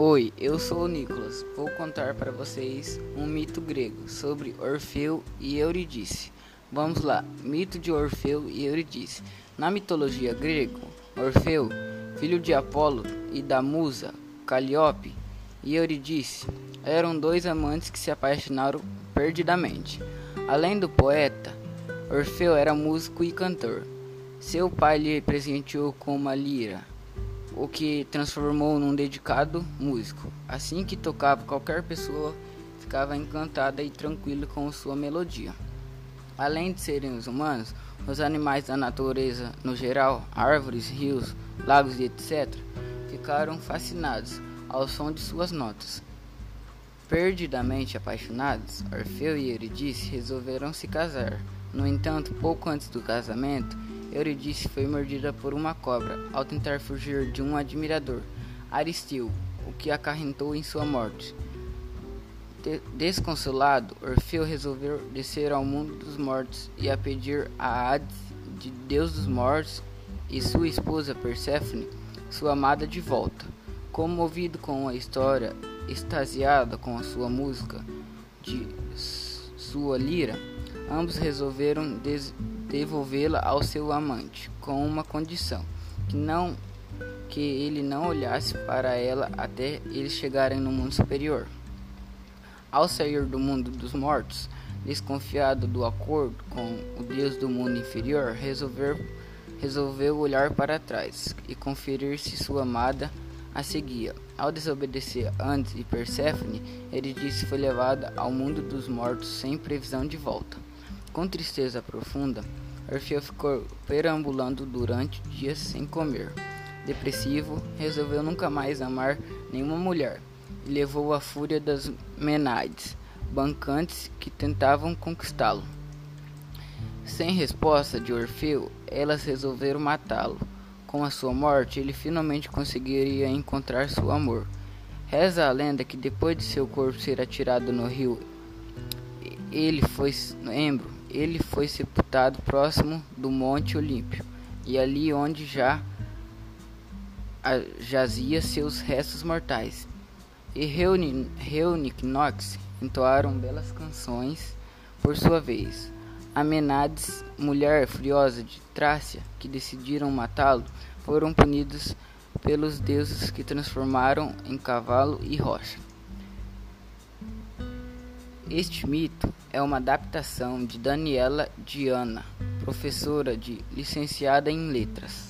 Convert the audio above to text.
Oi, eu sou o Nicolas. Vou contar para vocês um mito grego sobre Orfeu e Eurídice. Vamos lá. Mito de Orfeu e Eurídice. Na mitologia grega, Orfeu, filho de Apolo e da musa Calíope, e Eurídice eram dois amantes que se apaixonaram perdidamente. Além do poeta, Orfeu era músico e cantor. Seu pai lhe presenteou com uma lira o que transformou num dedicado músico. Assim que tocava, qualquer pessoa ficava encantada e tranquila com sua melodia. Além de serem os humanos, os animais da natureza no geral, árvores, rios, lagos e etc., ficaram fascinados ao som de suas notas. Perdidamente apaixonados, Orfeu e Eurídice resolveram se casar. No entanto, pouco antes do casamento, Eurídice foi mordida por uma cobra ao tentar fugir de um admirador, Aristeu, o que acarrentou em sua morte. De desconsolado, Orfeu resolveu descer ao mundo dos mortos e a pedir a Hades, de Deus dos mortos, e sua esposa Perséfone, sua amada, de volta. Comovido com a história, extasiada com a sua música de sua lira, ambos resolveram devolvê-la ao seu amante, com uma condição: que não que ele não olhasse para ela até eles chegarem no mundo superior. Ao sair do mundo dos mortos, desconfiado do acordo com o Deus do mundo inferior, resolveu, resolveu olhar para trás e conferir se sua amada a seguia. Ao desobedecer antes de Perséfone, ele disse foi levada ao mundo dos mortos sem previsão de volta. Com tristeza profunda, Orfeu ficou perambulando durante dias sem comer. Depressivo, resolveu nunca mais amar nenhuma mulher e levou a fúria das Menades, bancantes que tentavam conquistá-lo. Sem resposta de Orfeu, elas resolveram matá-lo. Com a sua morte, ele finalmente conseguiria encontrar seu amor. Reza a lenda que depois de seu corpo ser atirado no rio, ele foi lembro ele foi sepultado próximo do Monte Olímpio, e ali onde já jazia seus restos mortais. E Reunic Nox entoaram belas canções por sua vez. A Menades, mulher furiosa de Trácia, que decidiram matá-lo, foram punidos pelos deuses que transformaram em cavalo e rocha. Este mito é uma adaptação de Daniela Diana, professora de licenciada em letras.